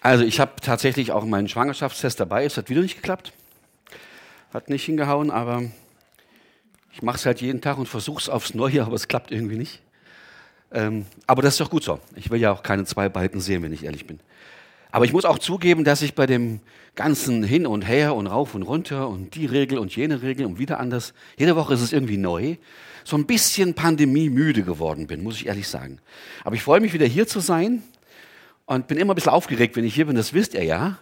Also ich habe tatsächlich auch meinen Schwangerschaftstest dabei. Es hat wieder nicht geklappt. Hat nicht hingehauen, aber ich mache es halt jeden Tag und versuche es aufs Neue, aber es klappt irgendwie nicht. Ähm, aber das ist doch gut so. Ich will ja auch keine zwei Balken sehen, wenn ich ehrlich bin. Aber ich muss auch zugeben, dass ich bei dem ganzen Hin und Her und rauf und runter und die Regel und jene Regel und wieder anders, jede Woche ist es irgendwie neu, so ein bisschen Pandemie müde geworden bin, muss ich ehrlich sagen. Aber ich freue mich wieder hier zu sein und bin immer ein bisschen aufgeregt, wenn ich hier bin, das wisst ihr ja.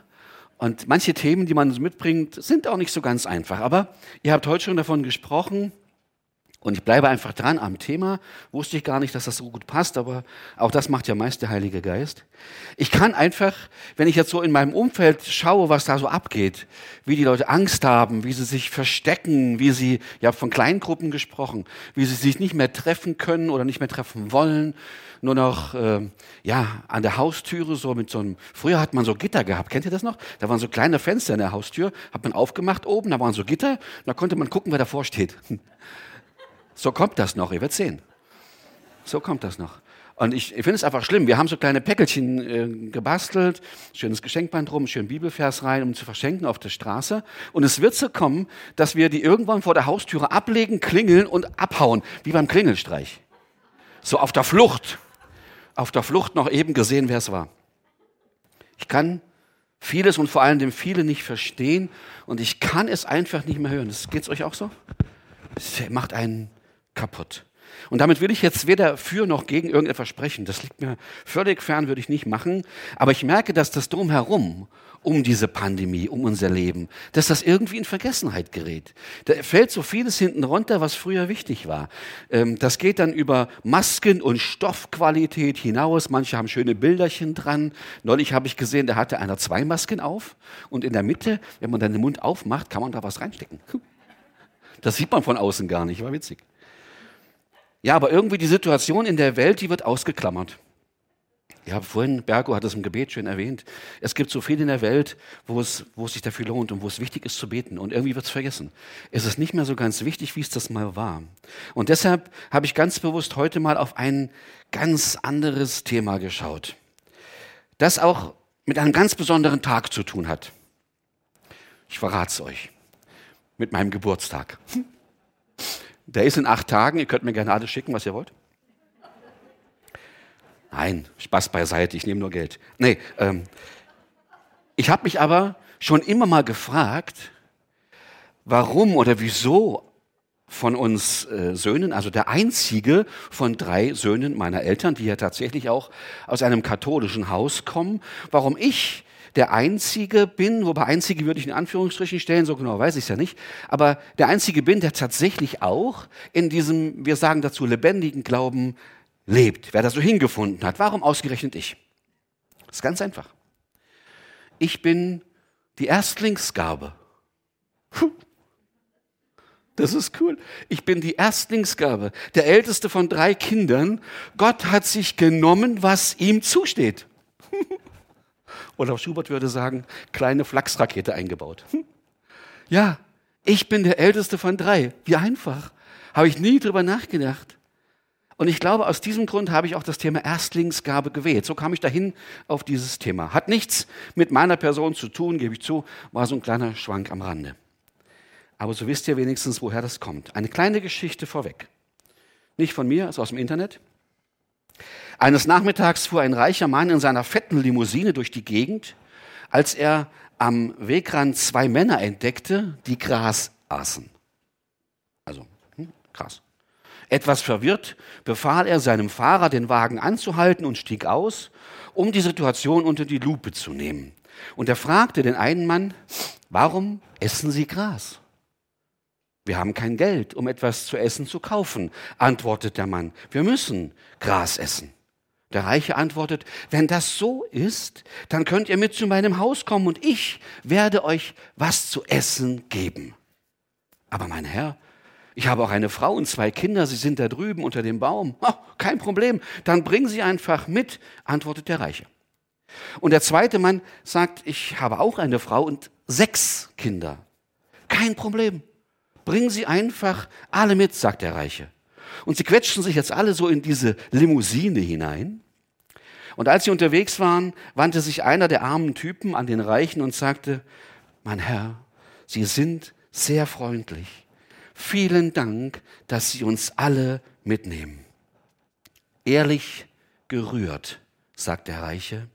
Und manche Themen, die man mitbringt, sind auch nicht so ganz einfach. Aber ihr habt heute schon davon gesprochen, und ich bleibe einfach dran am Thema. Wusste ich gar nicht, dass das so gut passt, aber auch das macht ja meist der Heilige Geist. Ich kann einfach, wenn ich jetzt so in meinem Umfeld schaue, was da so abgeht, wie die Leute Angst haben, wie sie sich verstecken, wie sie, ja von Kleingruppen gesprochen, wie sie sich nicht mehr treffen können oder nicht mehr treffen wollen, nur noch äh, ja an der Haustüre so mit so einem. Früher hat man so Gitter gehabt, kennt ihr das noch? Da waren so kleine Fenster in der Haustür, hat man aufgemacht oben, da waren so Gitter, da konnte man gucken, wer davor steht. So kommt das noch, ihr werdet sehen. So kommt das noch. Und ich, ich finde es einfach schlimm. Wir haben so kleine Päckelchen äh, gebastelt, schönes Geschenkband rum, schön Bibelvers rein, um zu verschenken auf der Straße. Und es wird so kommen, dass wir die irgendwann vor der Haustüre ablegen, klingeln und abhauen, wie beim Klingelstreich. So auf der Flucht. Auf der Flucht noch eben gesehen, wer es war. Ich kann vieles und vor allem dem viele nicht verstehen und ich kann es einfach nicht mehr hören. Geht es euch auch so? Es macht einen kaputt. Und damit will ich jetzt weder für noch gegen irgendetwas sprechen. Das liegt mir völlig fern, würde ich nicht machen. Aber ich merke, dass das drumherum, um diese Pandemie, um unser Leben, dass das irgendwie in Vergessenheit gerät. Da fällt so vieles hinten runter, was früher wichtig war. Ähm, das geht dann über Masken und Stoffqualität hinaus. Manche haben schöne Bilderchen dran. Neulich habe ich gesehen, da hatte einer zwei Masken auf. Und in der Mitte, wenn man dann den Mund aufmacht, kann man da was reinstecken. Das sieht man von außen gar nicht, war witzig. Ja, aber irgendwie die Situation in der Welt, die wird ausgeklammert. Ja, vorhin, Bergo hat es im Gebet schön erwähnt. Es gibt so viel in der Welt, wo es, wo es sich dafür lohnt und wo es wichtig ist zu beten. Und irgendwie wird es vergessen. Es ist nicht mehr so ganz wichtig, wie es das mal war. Und deshalb habe ich ganz bewusst heute mal auf ein ganz anderes Thema geschaut. Das auch mit einem ganz besonderen Tag zu tun hat. Ich verrate es euch mit meinem Geburtstag. Der ist in acht Tagen. Ihr könnt mir gerne alles schicken, was ihr wollt. Nein, Spaß beiseite, ich nehme nur Geld. Nee, ähm, ich habe mich aber schon immer mal gefragt, warum oder wieso von uns äh, Söhnen, also der einzige von drei Söhnen meiner Eltern, die ja tatsächlich auch aus einem katholischen Haus kommen, warum ich der Einzige bin, wobei Einzige würde ich in Anführungsstrichen stellen, so genau weiß ich es ja nicht, aber der Einzige bin, der tatsächlich auch in diesem, wir sagen dazu, lebendigen Glauben lebt. Wer da so hingefunden hat. Warum ausgerechnet ich? Das ist ganz einfach. Ich bin die Erstlingsgabe. Das ist cool. Ich bin die Erstlingsgabe, der älteste von drei Kindern. Gott hat sich genommen, was ihm zusteht. Oder Schubert würde sagen, kleine Flachsrakete eingebaut. Hm. Ja, ich bin der älteste von drei. Wie einfach. Habe ich nie drüber nachgedacht. Und ich glaube, aus diesem Grund habe ich auch das Thema Erstlingsgabe gewählt. So kam ich dahin auf dieses Thema. Hat nichts mit meiner Person zu tun, gebe ich zu, war so ein kleiner Schwank am Rande. Aber so wisst ihr wenigstens, woher das kommt. Eine kleine Geschichte vorweg. Nicht von mir, ist aus dem Internet. Eines Nachmittags fuhr ein reicher Mann in seiner fetten Limousine durch die Gegend, als er am Wegrand zwei Männer entdeckte, die Gras aßen. Also, hm, krass. Etwas verwirrt befahl er seinem Fahrer, den Wagen anzuhalten und stieg aus, um die Situation unter die Lupe zu nehmen. Und er fragte den einen Mann, warum essen Sie Gras? Wir haben kein Geld, um etwas zu essen zu kaufen, antwortet der Mann. Wir müssen Gras essen. Der Reiche antwortet, wenn das so ist, dann könnt ihr mit zu meinem Haus kommen und ich werde euch was zu essen geben. Aber mein Herr, ich habe auch eine Frau und zwei Kinder, sie sind da drüben unter dem Baum. Oh, kein Problem, dann bring sie einfach mit, antwortet der Reiche. Und der zweite Mann sagt, ich habe auch eine Frau und sechs Kinder. Kein Problem, bring sie einfach alle mit, sagt der Reiche. Und sie quetschen sich jetzt alle so in diese Limousine hinein. Und als sie unterwegs waren, wandte sich einer der armen Typen an den Reichen und sagte, mein Herr, Sie sind sehr freundlich. Vielen Dank, dass Sie uns alle mitnehmen. Ehrlich gerührt, sagt der Reiche,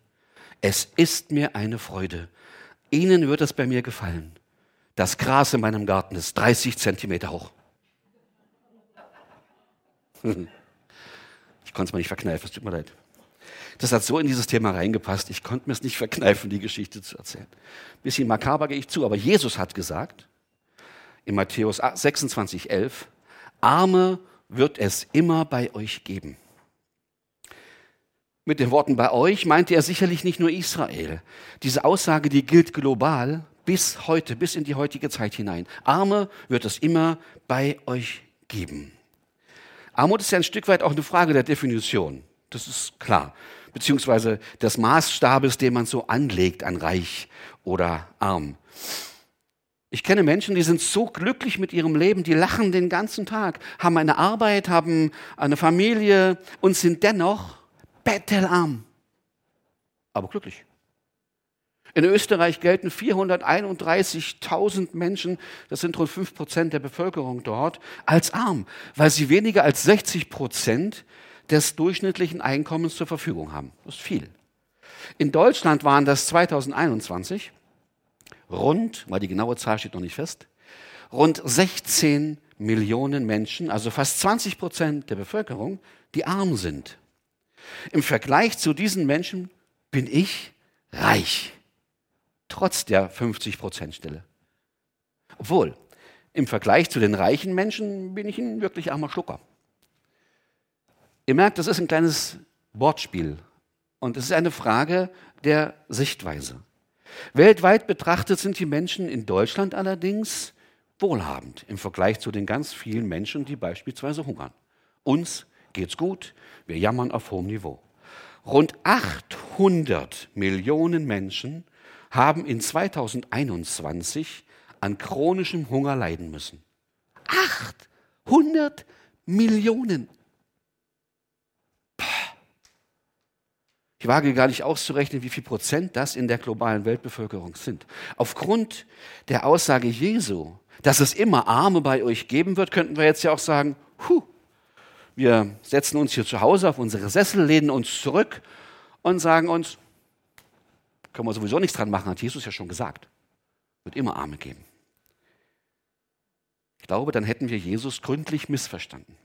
es ist mir eine Freude. Ihnen wird es bei mir gefallen. Das Gras in meinem Garten ist 30 Zentimeter hoch. Ich konnte es mir nicht verkneifen, es tut mir leid. Das hat so in dieses Thema reingepasst, ich konnte mir es nicht verkneifen, die Geschichte zu erzählen. Bisschen makaber gehe ich zu, aber Jesus hat gesagt, in Matthäus 26, 11, Arme wird es immer bei euch geben. Mit den Worten bei euch meinte er sicherlich nicht nur Israel. Diese Aussage, die gilt global bis heute, bis in die heutige Zeit hinein. Arme wird es immer bei euch geben. Armut ist ja ein Stück weit auch eine Frage der Definition. Das ist klar. Beziehungsweise des Maßstabes, den man so anlegt an reich oder arm. Ich kenne Menschen, die sind so glücklich mit ihrem Leben, die lachen den ganzen Tag, haben eine Arbeit, haben eine Familie und sind dennoch bettelarm, aber glücklich. In Österreich gelten 431.000 Menschen, das sind rund 5 Prozent der Bevölkerung dort, als arm, weil sie weniger als 60 Prozent des durchschnittlichen Einkommens zur Verfügung haben. Das ist viel. In Deutschland waren das 2021 rund, weil die genaue Zahl steht noch nicht fest, rund 16 Millionen Menschen, also fast 20 Prozent der Bevölkerung, die arm sind. Im Vergleich zu diesen Menschen bin ich reich, trotz der 50 Prozent Stelle. Obwohl, im Vergleich zu den reichen Menschen bin ich ein wirklich armer Schlucker. Ihr merkt, das ist ein kleines Wortspiel und es ist eine Frage der Sichtweise. Weltweit betrachtet sind die Menschen in Deutschland allerdings wohlhabend im Vergleich zu den ganz vielen Menschen, die beispielsweise hungern. Uns geht's gut, wir jammern auf hohem Niveau. Rund 800 Millionen Menschen haben in 2021 an chronischem Hunger leiden müssen. 800 Millionen. Ich wage gar nicht auszurechnen, wie viel Prozent das in der globalen Weltbevölkerung sind. Aufgrund der Aussage Jesu, dass es immer Arme bei euch geben wird, könnten wir jetzt ja auch sagen, huh, wir setzen uns hier zu Hause auf unsere Sessel, lehnen uns zurück und sagen uns, können wir sowieso nichts dran machen, hat Jesus ja schon gesagt. Wird immer Arme geben. Ich glaube, dann hätten wir Jesus gründlich missverstanden.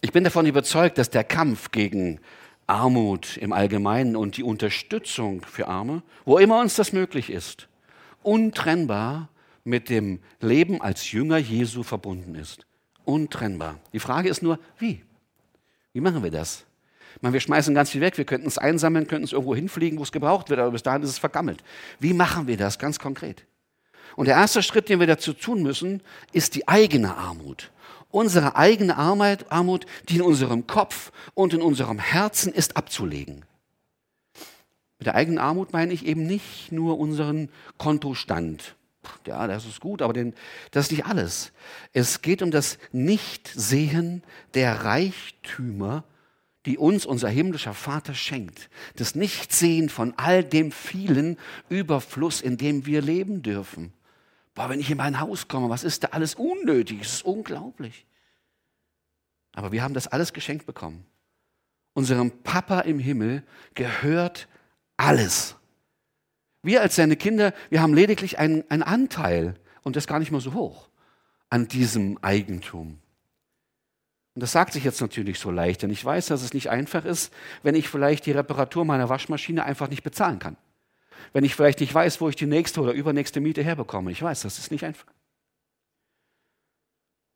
Ich bin davon überzeugt, dass der Kampf gegen Armut im Allgemeinen und die Unterstützung für Arme, wo immer uns das möglich ist, untrennbar mit dem Leben als Jünger Jesu verbunden ist. Untrennbar. Die Frage ist nur, wie? Wie machen wir das? Meine, wir schmeißen ganz viel weg, wir könnten es einsammeln, könnten es irgendwo hinfliegen, wo es gebraucht wird, aber bis dahin ist es vergammelt. Wie machen wir das ganz konkret? Und der erste Schritt, den wir dazu tun müssen, ist die eigene Armut unsere eigene Armut, die in unserem Kopf und in unserem Herzen ist, abzulegen. Mit der eigenen Armut meine ich eben nicht nur unseren Kontostand. Ja, das ist gut, aber den, das ist nicht alles. Es geht um das Nichtsehen der Reichtümer, die uns unser himmlischer Vater schenkt. Das Nichtsehen von all dem vielen Überfluss, in dem wir leben dürfen. Boah, wenn ich in mein Haus komme, was ist da alles unnötig? Es ist unglaublich. Aber wir haben das alles geschenkt bekommen. Unserem Papa im Himmel gehört alles. Wir als seine Kinder, wir haben lediglich einen, einen Anteil, und das gar nicht mal so hoch, an diesem Eigentum. Und das sagt sich jetzt natürlich so leicht, denn ich weiß, dass es nicht einfach ist, wenn ich vielleicht die Reparatur meiner Waschmaschine einfach nicht bezahlen kann wenn ich vielleicht nicht weiß, wo ich die nächste oder übernächste Miete herbekomme. Ich weiß, das ist nicht einfach.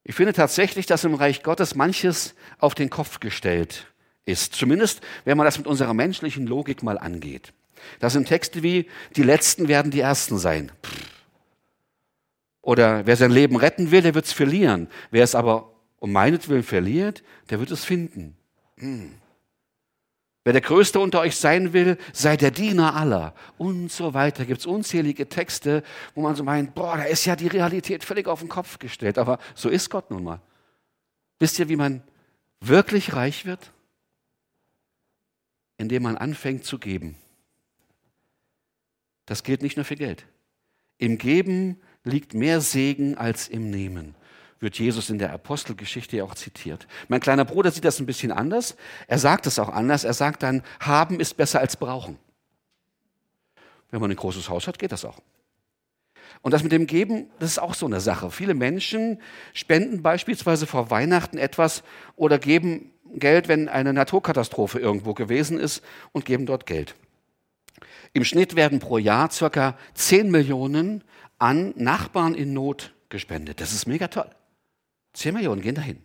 Ich finde tatsächlich, dass im Reich Gottes manches auf den Kopf gestellt ist. Zumindest, wenn man das mit unserer menschlichen Logik mal angeht. Das sind Texte wie, die Letzten werden die Ersten sein. Oder wer sein Leben retten will, der wird es verlieren. Wer es aber um meinetwillen verliert, der wird es finden. Hm. Wer der Größte unter euch sein will, sei der Diener aller. Und so weiter. Gibt es unzählige Texte, wo man so meint, boah, da ist ja die Realität völlig auf den Kopf gestellt. Aber so ist Gott nun mal. Wisst ihr, wie man wirklich reich wird? indem man anfängt zu geben. Das gilt nicht nur für Geld. Im Geben liegt mehr Segen als im Nehmen, wird Jesus in der Apostelgeschichte ja auch zitiert. Mein kleiner Bruder sieht das ein bisschen anders. Er sagt es auch anders. Er sagt dann, haben ist besser als brauchen. Wenn man ein großes Haus hat, geht das auch. Und das mit dem Geben, das ist auch so eine Sache. Viele Menschen spenden beispielsweise vor Weihnachten etwas oder geben Geld, wenn eine Naturkatastrophe irgendwo gewesen ist und geben dort Geld. Im Schnitt werden pro Jahr circa 10 Millionen an Nachbarn in Not gespendet. Das ist mega toll. 10 Millionen gehen dahin.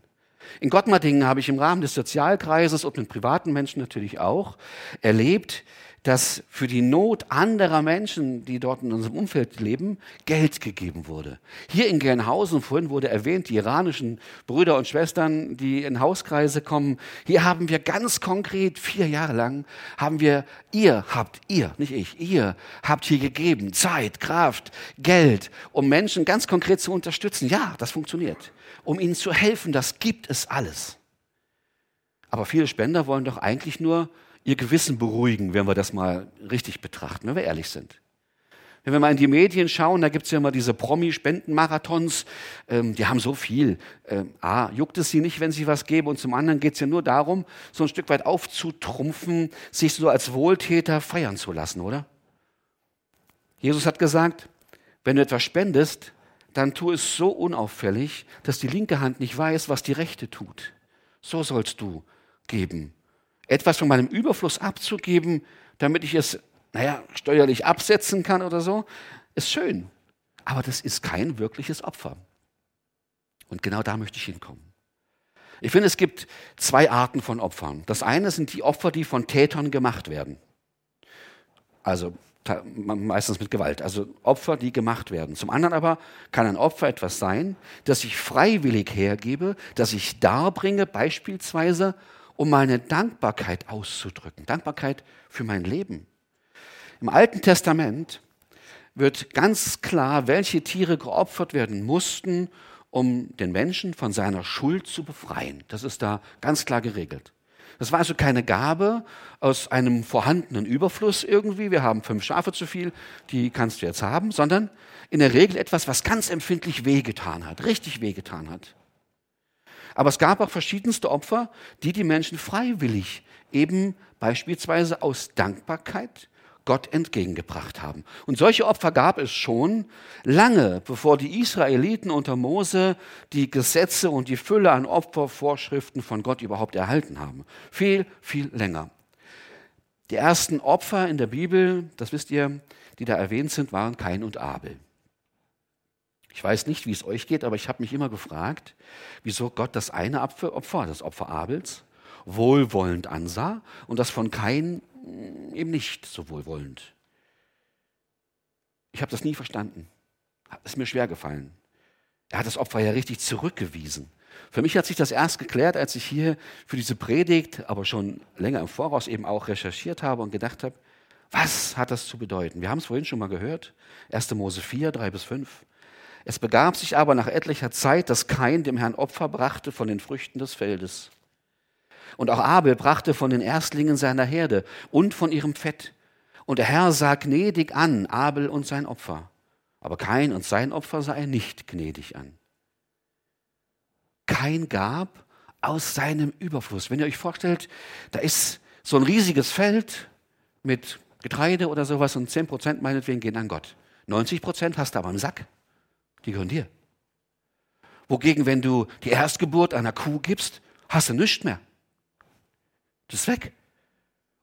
In Gottmardingen habe ich im Rahmen des Sozialkreises und mit privaten Menschen natürlich auch erlebt, dass für die Not anderer Menschen, die dort in unserem Umfeld leben, Geld gegeben wurde. Hier in Gernhausen, vorhin wurde erwähnt, die iranischen Brüder und Schwestern, die in Hauskreise kommen, hier haben wir ganz konkret vier Jahre lang, haben wir, ihr habt, ihr, nicht ich, ihr habt hier gegeben, Zeit, Kraft, Geld, um Menschen ganz konkret zu unterstützen. Ja, das funktioniert. Um ihnen zu helfen, das gibt es alles. Aber viele Spender wollen doch eigentlich nur ihr Gewissen beruhigen, wenn wir das mal richtig betrachten, wenn wir ehrlich sind. Wenn wir mal in die Medien schauen, da gibt es ja immer diese Promi-Spendenmarathons, ähm, die haben so viel. Ähm, A, juckt es sie nicht, wenn sie was geben und zum anderen geht es ja nur darum, so ein Stück weit aufzutrumpfen, sich so als Wohltäter feiern zu lassen, oder? Jesus hat gesagt, wenn du etwas spendest, dann tu es so unauffällig, dass die linke Hand nicht weiß, was die rechte tut. So sollst du geben etwas von meinem Überfluss abzugeben, damit ich es, naja, steuerlich absetzen kann oder so, ist schön. Aber das ist kein wirkliches Opfer. Und genau da möchte ich hinkommen. Ich finde, es gibt zwei Arten von Opfern. Das eine sind die Opfer, die von Tätern gemacht werden. Also meistens mit Gewalt. Also Opfer, die gemacht werden. Zum anderen aber kann ein Opfer etwas sein, das ich freiwillig hergebe, das ich darbringe, beispielsweise um meine Dankbarkeit auszudrücken. Dankbarkeit für mein Leben. Im Alten Testament wird ganz klar, welche Tiere geopfert werden mussten, um den Menschen von seiner Schuld zu befreien. Das ist da ganz klar geregelt. Das war also keine Gabe aus einem vorhandenen Überfluss irgendwie. Wir haben fünf Schafe zu viel, die kannst du jetzt haben, sondern in der Regel etwas, was ganz empfindlich wehgetan hat, richtig wehgetan hat. Aber es gab auch verschiedenste Opfer, die die Menschen freiwillig eben beispielsweise aus Dankbarkeit Gott entgegengebracht haben. Und solche Opfer gab es schon lange, bevor die Israeliten unter Mose die Gesetze und die Fülle an Opfervorschriften von Gott überhaupt erhalten haben. Viel, viel länger. Die ersten Opfer in der Bibel, das wisst ihr, die da erwähnt sind, waren Kain und Abel. Ich weiß nicht, wie es euch geht, aber ich habe mich immer gefragt, wieso Gott das eine Opfer, das Opfer Abels, wohlwollend ansah und das von Kain mm, eben nicht so wohlwollend. Ich habe das nie verstanden. Es ist mir schwer gefallen. Er hat das Opfer ja richtig zurückgewiesen. Für mich hat sich das erst geklärt, als ich hier für diese Predigt, aber schon länger im Voraus eben auch recherchiert habe und gedacht habe, was hat das zu bedeuten? Wir haben es vorhin schon mal gehört. 1. Mose 4, 3 bis 5. Es begab sich aber nach etlicher Zeit, dass Kain dem Herrn Opfer brachte von den Früchten des Feldes. Und auch Abel brachte von den Erstlingen seiner Herde und von ihrem Fett. Und der Herr sah gnädig an Abel und sein Opfer. Aber Kain und sein Opfer sah er nicht gnädig an. Kain gab aus seinem Überfluss. Wenn ihr euch vorstellt, da ist so ein riesiges Feld mit Getreide oder sowas und 10 Prozent meinetwegen gehen an Gott. 90 Prozent hast du aber im Sack. Die gehören dir. Wogegen, wenn du die Erstgeburt einer Kuh gibst, hast du nichts mehr. Das ist weg.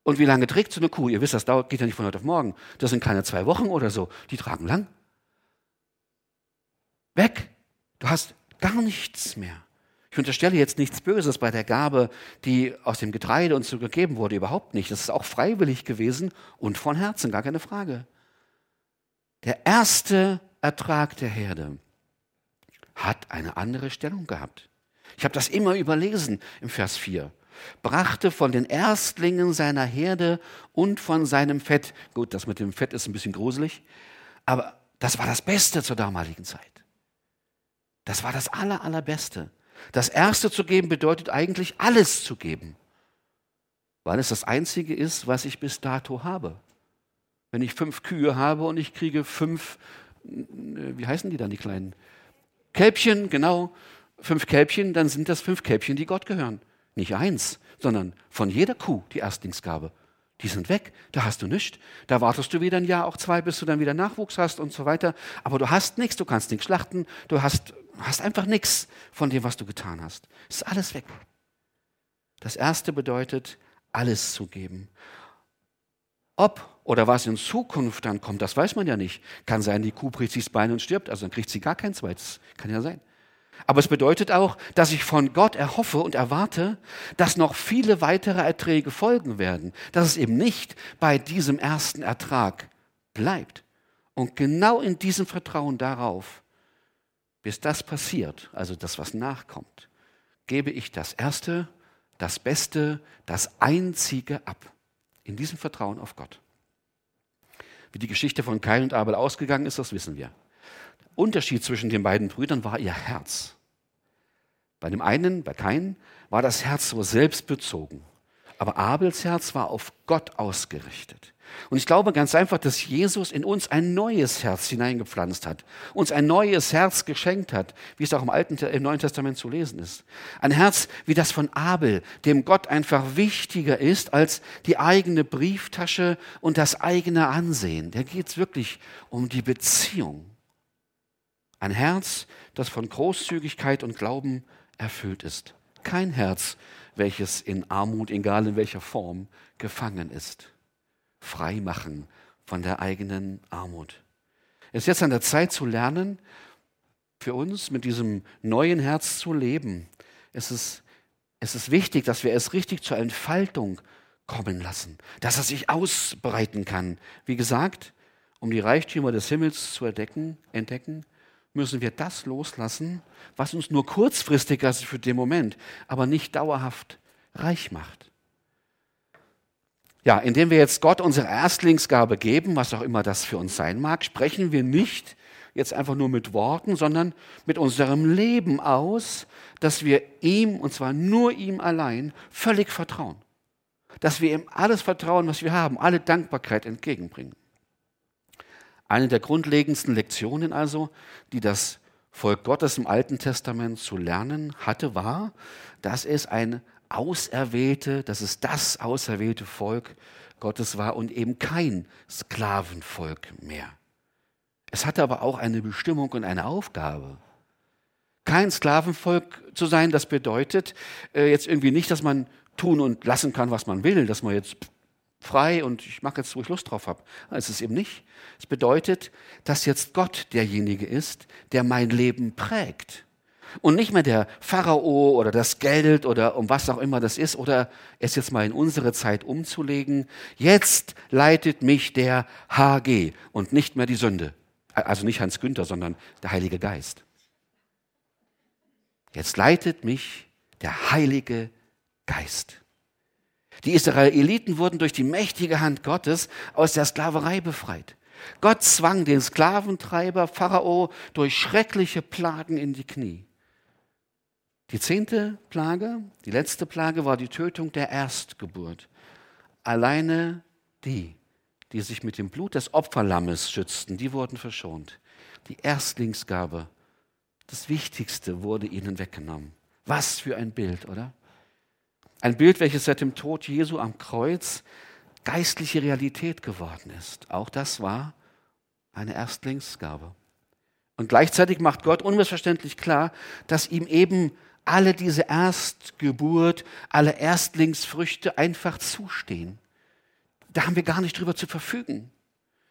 Und wie lange trägt so eine Kuh? Ihr wisst, das dauert, geht ja nicht von heute auf morgen. Das sind keine zwei Wochen oder so. Die tragen lang. Weg. Du hast gar nichts mehr. Ich unterstelle jetzt nichts Böses bei der Gabe, die aus dem Getreide uns so gegeben wurde, überhaupt nicht. Das ist auch freiwillig gewesen und von Herzen, gar keine Frage. Der erste Ertrag der Herde hat eine andere Stellung gehabt. Ich habe das immer überlesen im Vers 4. Brachte von den Erstlingen seiner Herde und von seinem Fett. Gut, das mit dem Fett ist ein bisschen gruselig, aber das war das Beste zur damaligen Zeit. Das war das Aller, Allerbeste. Das Erste zu geben bedeutet eigentlich alles zu geben. weil es das Einzige ist, was ich bis dato habe. Wenn ich fünf Kühe habe und ich kriege fünf, wie heißen die dann, die kleinen? Kälbchen, genau, fünf Kälbchen, dann sind das fünf Kälbchen, die Gott gehören. Nicht eins, sondern von jeder Kuh die Erstlingsgabe. Die sind weg, da hast du nichts. Da wartest du wieder ein Jahr, auch zwei, bis du dann wieder Nachwuchs hast und so weiter. Aber du hast nichts, du kannst nichts schlachten, du hast, hast einfach nichts von dem, was du getan hast. Es ist alles weg. Das erste bedeutet, alles zu geben. Ob oder was in Zukunft dann kommt, das weiß man ja nicht. Kann sein, die Kuh bricht sich das Bein und stirbt, also dann kriegt sie gar kein zweites. Kann ja sein. Aber es bedeutet auch, dass ich von Gott erhoffe und erwarte, dass noch viele weitere Erträge folgen werden, dass es eben nicht bei diesem ersten Ertrag bleibt. Und genau in diesem Vertrauen darauf, bis das passiert, also das, was nachkommt, gebe ich das Erste, das Beste, das Einzige ab. In diesem Vertrauen auf Gott. Wie die Geschichte von Kain und Abel ausgegangen ist, das wissen wir. Unterschied zwischen den beiden Brüdern war ihr Herz. Bei dem einen, bei Kain, war das Herz so selbstbezogen. Aber Abels Herz war auf Gott ausgerichtet. Und ich glaube ganz einfach, dass Jesus in uns ein neues Herz hineingepflanzt hat, uns ein neues Herz geschenkt hat, wie es auch im Alten, im Neuen Testament zu lesen ist. Ein Herz wie das von Abel, dem Gott einfach wichtiger ist als die eigene Brieftasche und das eigene Ansehen. Da geht es wirklich um die Beziehung. Ein Herz, das von Großzügigkeit und Glauben erfüllt ist. Kein Herz, welches in Armut, egal in welcher Form, gefangen ist. Frei machen von der eigenen Armut. Es ist jetzt an der Zeit zu lernen, für uns mit diesem neuen Herz zu leben. Es ist, es ist wichtig, dass wir es richtig zur Entfaltung kommen lassen, dass er sich ausbreiten kann. Wie gesagt, um die Reichtümer des Himmels zu entdecken, entdecken müssen wir das loslassen, was uns nur kurzfristig, also für den Moment, aber nicht dauerhaft reich macht. Ja, indem wir jetzt Gott unsere Erstlingsgabe geben, was auch immer das für uns sein mag, sprechen wir nicht jetzt einfach nur mit Worten, sondern mit unserem Leben aus, dass wir ihm, und zwar nur ihm allein, völlig vertrauen. Dass wir ihm alles Vertrauen, was wir haben, alle Dankbarkeit entgegenbringen. Eine der grundlegendsten Lektionen also, die das Volk Gottes im Alten Testament zu lernen hatte, war, dass es ein auserwählte, dass es das auserwählte Volk Gottes war und eben kein Sklavenvolk mehr. Es hatte aber auch eine Bestimmung und eine Aufgabe. Kein Sklavenvolk zu sein, das bedeutet äh, jetzt irgendwie nicht, dass man tun und lassen kann, was man will, dass man jetzt frei und ich mache jetzt, wo ich Lust drauf habe. Es ist eben nicht. Es bedeutet, dass jetzt Gott derjenige ist, der mein Leben prägt. Und nicht mehr der Pharao oder das Geld oder um was auch immer das ist oder es jetzt mal in unsere Zeit umzulegen. Jetzt leitet mich der HG und nicht mehr die Sünde. Also nicht Hans Günther, sondern der Heilige Geist. Jetzt leitet mich der Heilige Geist. Die Israeliten wurden durch die mächtige Hand Gottes aus der Sklaverei befreit. Gott zwang den Sklaventreiber Pharao durch schreckliche Plagen in die Knie. Die zehnte Plage, die letzte Plage war die Tötung der Erstgeburt. Alleine die, die sich mit dem Blut des Opferlammes schützten, die wurden verschont. Die Erstlingsgabe, das Wichtigste, wurde ihnen weggenommen. Was für ein Bild, oder? Ein Bild, welches seit dem Tod Jesu am Kreuz geistliche Realität geworden ist. Auch das war eine Erstlingsgabe. Und gleichzeitig macht Gott unmissverständlich klar, dass ihm eben alle diese Erstgeburt, alle Erstlingsfrüchte einfach zustehen. Da haben wir gar nicht drüber zu verfügen.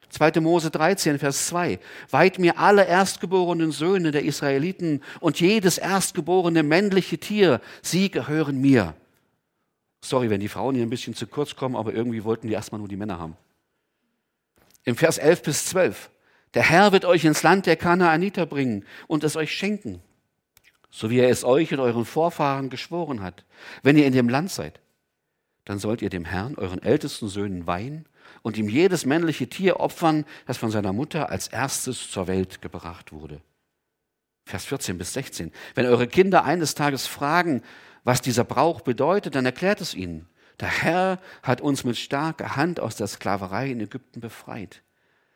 2. Mose 13, Vers 2. Weiht mir alle erstgeborenen Söhne der Israeliten und jedes erstgeborene männliche Tier, sie gehören mir. Sorry, wenn die Frauen hier ein bisschen zu kurz kommen, aber irgendwie wollten die erstmal nur die Männer haben. Im Vers 11 bis 12. Der Herr wird euch ins Land der Kanaaniter bringen und es euch schenken, so wie er es euch und euren Vorfahren geschworen hat. Wenn ihr in dem Land seid, dann sollt ihr dem Herrn, euren ältesten Söhnen, weihen und ihm jedes männliche Tier opfern, das von seiner Mutter als erstes zur Welt gebracht wurde. Vers 14 bis 16. Wenn eure Kinder eines Tages fragen, was dieser Brauch bedeutet, dann erklärt es ihnen. Der Herr hat uns mit starker Hand aus der Sklaverei in Ägypten befreit.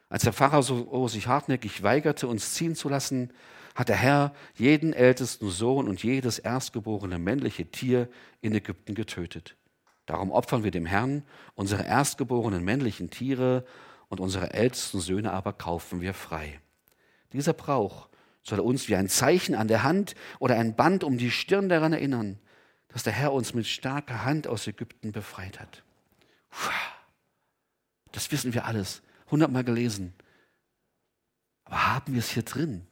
Als der Pharao sich hartnäckig weigerte, uns ziehen zu lassen, hat der Herr jeden ältesten Sohn und jedes erstgeborene männliche Tier in Ägypten getötet. Darum opfern wir dem Herrn unsere erstgeborenen männlichen Tiere und unsere ältesten Söhne aber kaufen wir frei. Dieser Brauch soll uns wie ein Zeichen an der Hand oder ein Band um die Stirn daran erinnern, dass der Herr uns mit starker Hand aus Ägypten befreit hat. Das wissen wir alles, hundertmal gelesen. Aber haben wir es hier drin?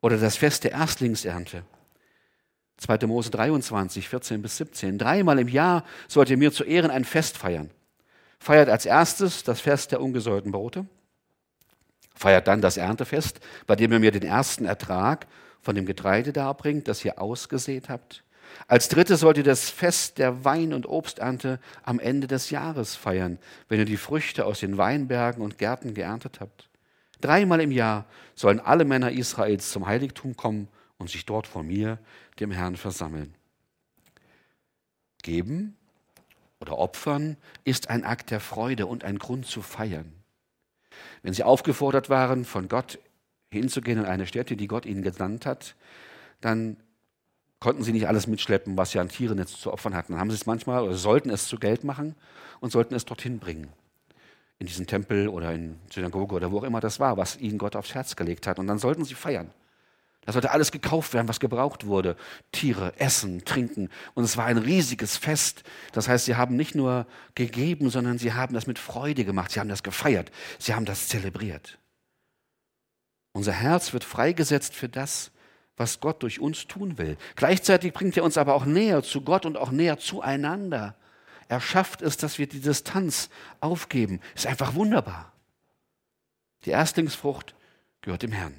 Oder das Fest der Erstlingsernte. 2. Mose 23, 14 bis 17. Dreimal im Jahr sollt ihr mir zu Ehren ein Fest feiern. Feiert als erstes das Fest der ungesäuerten Brote. Feiert dann das Erntefest, bei dem ihr mir den ersten Ertrag von dem Getreide darbringt, das ihr ausgesät habt. Als drittes sollt ihr das Fest der Wein- und Obsternte am Ende des Jahres feiern, wenn ihr die Früchte aus den Weinbergen und Gärten geerntet habt. Dreimal im Jahr sollen alle Männer Israels zum Heiligtum kommen und sich dort vor mir, dem Herrn, versammeln. Geben oder opfern ist ein Akt der Freude und ein Grund zu feiern. Wenn sie aufgefordert waren, von Gott hinzugehen in eine Stätte, die Gott ihnen gesandt hat, dann konnten sie nicht alles mitschleppen, was sie an Tieren jetzt zu opfern hatten. Dann haben sie es manchmal oder sollten es zu Geld machen und sollten es dorthin bringen. In diesen Tempel oder in Synagoge oder wo auch immer das war, was ihnen Gott aufs Herz gelegt hat. Und dann sollten sie feiern. Da sollte alles gekauft werden, was gebraucht wurde. Tiere, Essen, Trinken. Und es war ein riesiges Fest. Das heißt, sie haben nicht nur gegeben, sondern sie haben das mit Freude gemacht. Sie haben das gefeiert. Sie haben das zelebriert. Unser Herz wird freigesetzt für das, was Gott durch uns tun will. Gleichzeitig bringt er uns aber auch näher zu Gott und auch näher zueinander. Er schafft es, dass wir die Distanz aufgeben. Ist einfach wunderbar. Die Erstlingsfrucht gehört dem Herrn.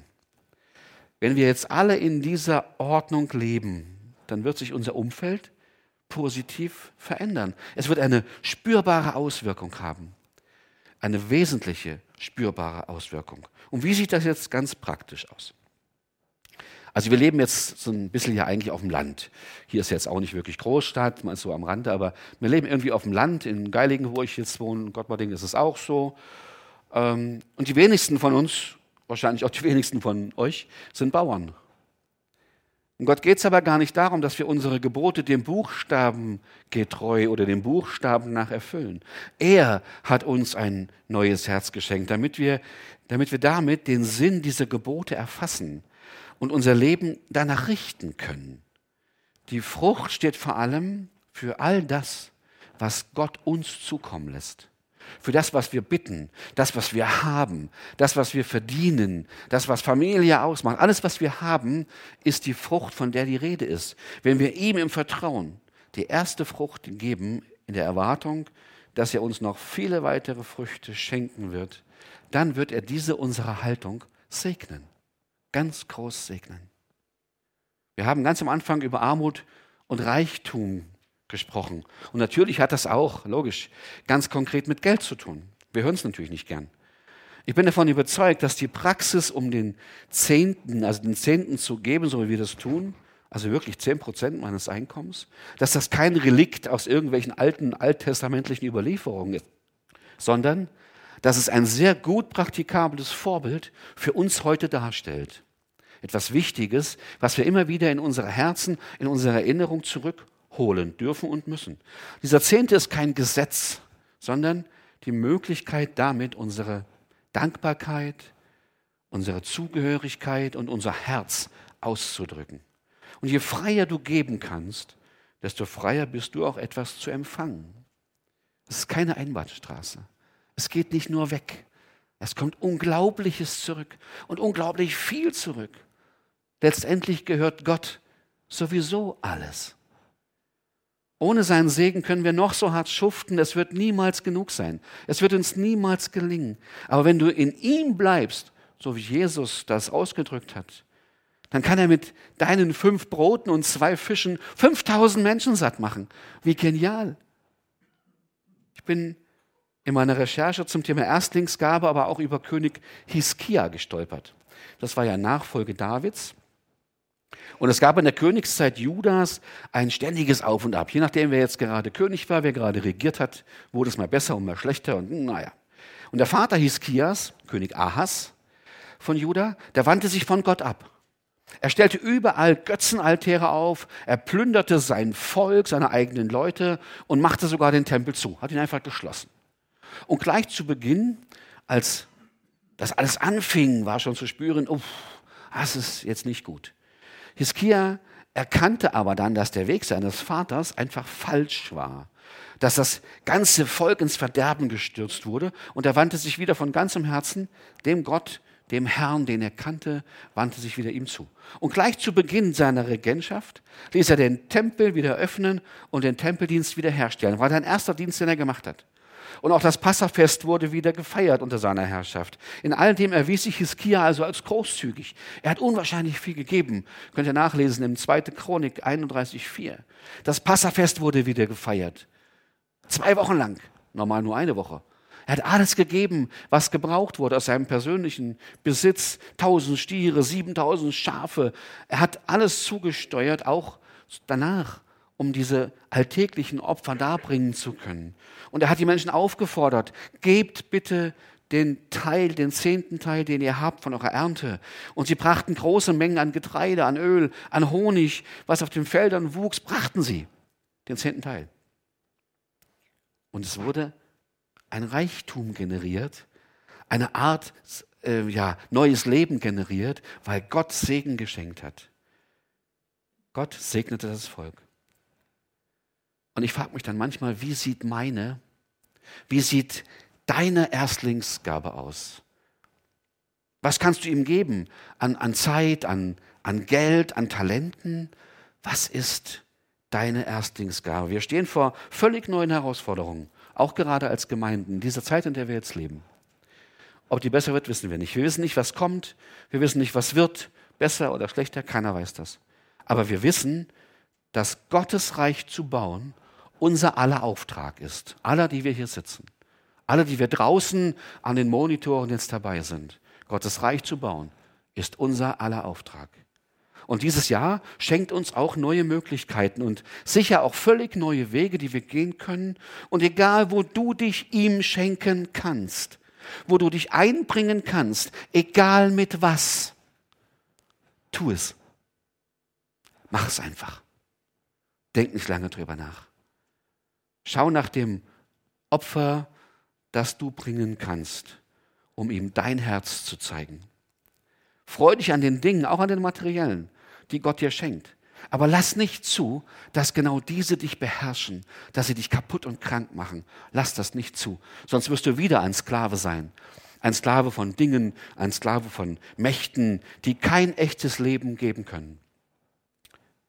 Wenn wir jetzt alle in dieser Ordnung leben, dann wird sich unser Umfeld positiv verändern. Es wird eine spürbare Auswirkung haben. Eine wesentliche spürbare Auswirkung. Und wie sieht das jetzt ganz praktisch aus? Also wir leben jetzt so ein bisschen ja eigentlich auf dem Land. Hier ist jetzt auch nicht wirklich Großstadt, mal so am Rande, aber wir leben irgendwie auf dem Land. In Geilingen, wo ich jetzt wohne, in Gottmarding ist es auch so. Ähm, und die wenigsten von uns, wahrscheinlich auch die wenigsten von euch, sind Bauern. Und Gott geht es aber gar nicht darum, dass wir unsere Gebote dem Buchstaben getreu oder dem Buchstaben nach erfüllen. Er hat uns ein neues Herz geschenkt, damit wir, damit wir damit den Sinn dieser Gebote erfassen und unser Leben danach richten können. Die Frucht steht vor allem für all das, was Gott uns zukommen lässt. Für das, was wir bitten, das, was wir haben, das, was wir verdienen, das, was Familie ausmacht. Alles, was wir haben, ist die Frucht, von der die Rede ist. Wenn wir ihm im Vertrauen die erste Frucht geben, in der Erwartung, dass er uns noch viele weitere Früchte schenken wird, dann wird er diese unsere Haltung segnen ganz groß segnen. Wir haben ganz am Anfang über Armut und Reichtum gesprochen. Und natürlich hat das auch, logisch, ganz konkret mit Geld zu tun. Wir hören es natürlich nicht gern. Ich bin davon überzeugt, dass die Praxis, um den Zehnten, also den Zehnten zu geben, so wie wir das tun, also wirklich zehn Prozent meines Einkommens, dass das kein Relikt aus irgendwelchen alten alttestamentlichen Überlieferungen ist, sondern dass es ein sehr gut praktikables Vorbild für uns heute darstellt. Etwas Wichtiges, was wir immer wieder in unsere Herzen, in unsere Erinnerung zurückholen dürfen und müssen. Dieser Zehnte ist kein Gesetz, sondern die Möglichkeit damit unsere Dankbarkeit, unsere Zugehörigkeit und unser Herz auszudrücken. Und je freier du geben kannst, desto freier bist du auch etwas zu empfangen. Es ist keine Einbahnstraße. Es geht nicht nur weg. Es kommt Unglaubliches zurück und unglaublich viel zurück. Letztendlich gehört Gott sowieso alles. Ohne seinen Segen können wir noch so hart schuften, es wird niemals genug sein. Es wird uns niemals gelingen. Aber wenn du in ihm bleibst, so wie Jesus das ausgedrückt hat, dann kann er mit deinen fünf Broten und zwei Fischen 5000 Menschen satt machen. Wie genial. Ich bin in meiner Recherche zum Thema Erstlingsgabe, aber auch über König Hiskia gestolpert. Das war ja Nachfolge Davids. Und es gab in der Königszeit Judas ein ständiges Auf und Ab. Je nachdem, wer jetzt gerade König war, wer gerade regiert hat, wurde es mal besser und mal schlechter und naja. Und der Vater hieß Kias, König Ahas von Juda, der wandte sich von Gott ab. Er stellte überall Götzenaltäre auf, er plünderte sein Volk, seine eigenen Leute und machte sogar den Tempel zu, hat ihn einfach geschlossen. Und gleich zu Beginn, als das alles anfing, war schon zu spüren, uff, das ist jetzt nicht gut. Hiskia erkannte aber dann, dass der Weg seines Vaters einfach falsch war, dass das ganze Volk ins Verderben gestürzt wurde und er wandte sich wieder von ganzem Herzen dem Gott, dem Herrn, den er kannte, wandte sich wieder ihm zu. Und gleich zu Beginn seiner Regentschaft ließ er den Tempel wieder öffnen und den Tempeldienst wiederherstellen. War sein erster Dienst, den er gemacht hat. Und auch das Passafest wurde wieder gefeiert unter seiner Herrschaft. In all dem erwies sich Hiskia also als großzügig. Er hat unwahrscheinlich viel gegeben. Könnt ihr nachlesen im 2. Chronik 31,4. Das Passafest wurde wieder gefeiert. Zwei Wochen lang. Normal nur eine Woche. Er hat alles gegeben, was gebraucht wurde aus seinem persönlichen Besitz. Tausend Stiere, siebentausend Schafe. Er hat alles zugesteuert, auch danach, um diese alltäglichen Opfer darbringen zu können. Und er hat die Menschen aufgefordert, gebt bitte den Teil, den zehnten Teil, den ihr habt von eurer Ernte. Und sie brachten große Mengen an Getreide, an Öl, an Honig, was auf den Feldern wuchs, brachten sie den zehnten Teil. Und es wurde ein Reichtum generiert, eine Art äh, ja, neues Leben generiert, weil Gott Segen geschenkt hat. Gott segnete das Volk. Und ich frage mich dann manchmal, wie sieht meine, wie sieht deine Erstlingsgabe aus? Was kannst du ihm geben an, an Zeit, an, an Geld, an Talenten? Was ist deine Erstlingsgabe? Wir stehen vor völlig neuen Herausforderungen, auch gerade als Gemeinden, in dieser Zeit, in der wir jetzt leben. Ob die besser wird, wissen wir nicht. Wir wissen nicht, was kommt. Wir wissen nicht, was wird. Besser oder schlechter, keiner weiß das. Aber wir wissen, dass Gottes Reich zu bauen unser aller Auftrag ist. Aller, die wir hier sitzen. Alle, die wir draußen an den Monitoren jetzt dabei sind. Gottes Reich zu bauen, ist unser aller Auftrag. Und dieses Jahr schenkt uns auch neue Möglichkeiten und sicher auch völlig neue Wege, die wir gehen können. Und egal, wo du dich ihm schenken kannst, wo du dich einbringen kannst, egal mit was, tu es. Mach es einfach. Denk nicht lange drüber nach. Schau nach dem Opfer, das du bringen kannst, um ihm dein Herz zu zeigen. Freu dich an den Dingen, auch an den materiellen, die Gott dir schenkt. Aber lass nicht zu, dass genau diese dich beherrschen, dass sie dich kaputt und krank machen. Lass das nicht zu. Sonst wirst du wieder ein Sklave sein. Ein Sklave von Dingen, ein Sklave von Mächten, die kein echtes Leben geben können.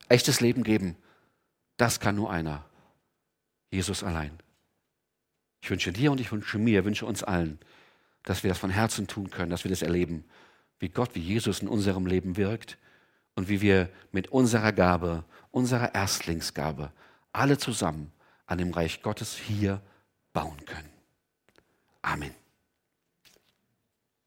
Echtes Leben geben, das kann nur einer. Jesus allein. Ich wünsche dir und ich wünsche mir, wünsche uns allen, dass wir das von Herzen tun können, dass wir das erleben, wie Gott, wie Jesus in unserem Leben wirkt und wie wir mit unserer Gabe, unserer Erstlingsgabe, alle zusammen an dem Reich Gottes hier bauen können. Amen.